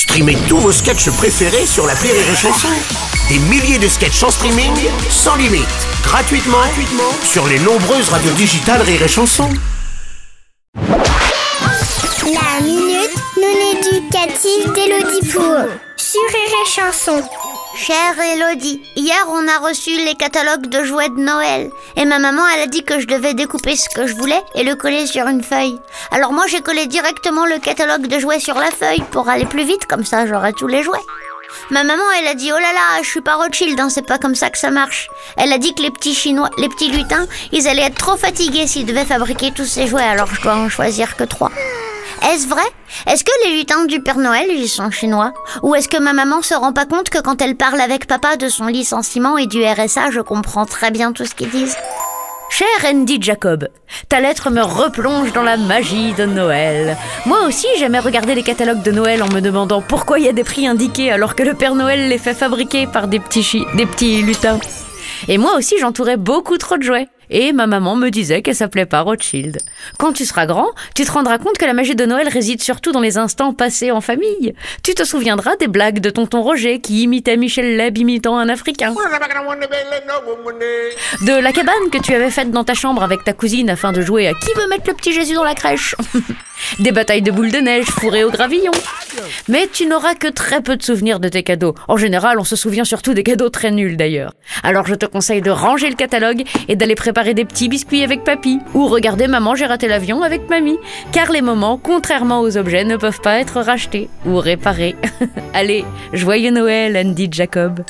Streamez tous vos sketchs préférés sur la Rire et Chanson. Des milliers de sketchs en streaming, sans limite, gratuitement, sur les nombreuses radios digitales Rire et Chanson. La minute non éducative d'Elodie sur Chanson. Chère Elodie, hier on a reçu les catalogues de jouets de Noël et ma maman elle a dit que je devais découper ce que je voulais et le coller sur une feuille. Alors moi j'ai collé directement le catalogue de jouets sur la feuille pour aller plus vite comme ça j'aurai tous les jouets. Ma maman elle a dit oh là là je suis pas Rothschild hein, c'est pas comme ça que ça marche. Elle a dit que les petits chinois, les petits lutins, ils allaient être trop fatigués s'ils devaient fabriquer tous ces jouets alors je dois en choisir que trois. Est-ce vrai? Est-ce que les lutins du Père Noël, ils sont chinois? Ou est-ce que ma maman se rend pas compte que quand elle parle avec papa de son licenciement et du RSA, je comprends très bien tout ce qu'ils disent? Cher Andy Jacob, ta lettre me replonge dans la magie de Noël. Moi aussi, j'aimais regarder les catalogues de Noël en me demandant pourquoi il y a des prix indiqués alors que le Père Noël les fait fabriquer par des petits, des petits lutins. Et moi aussi, j'entourais beaucoup trop de jouets et ma maman me disait qu'elle s'appelait pas Rothschild. Quand tu seras grand, tu te rendras compte que la magie de Noël réside surtout dans les instants passés en famille. Tu te souviendras des blagues de tonton Roger qui imitait Michel Leb imitant un Africain. De la cabane que tu avais faite dans ta chambre avec ta cousine afin de jouer à qui veut mettre le petit Jésus dans la crèche. des batailles de boules de neige fourrées au gravillon. Mais tu n'auras que très peu de souvenirs de tes cadeaux. En général, on se souvient surtout des cadeaux très nuls d'ailleurs. Alors je te conseille de ranger le catalogue et d'aller préparer des petits biscuits avec papy. Ou regarder maman, j'ai raté l'avion avec mamie. Car les moments, contrairement aux objets, ne peuvent pas être rachetés ou réparés. Allez, joyeux Noël, Andy Jacob.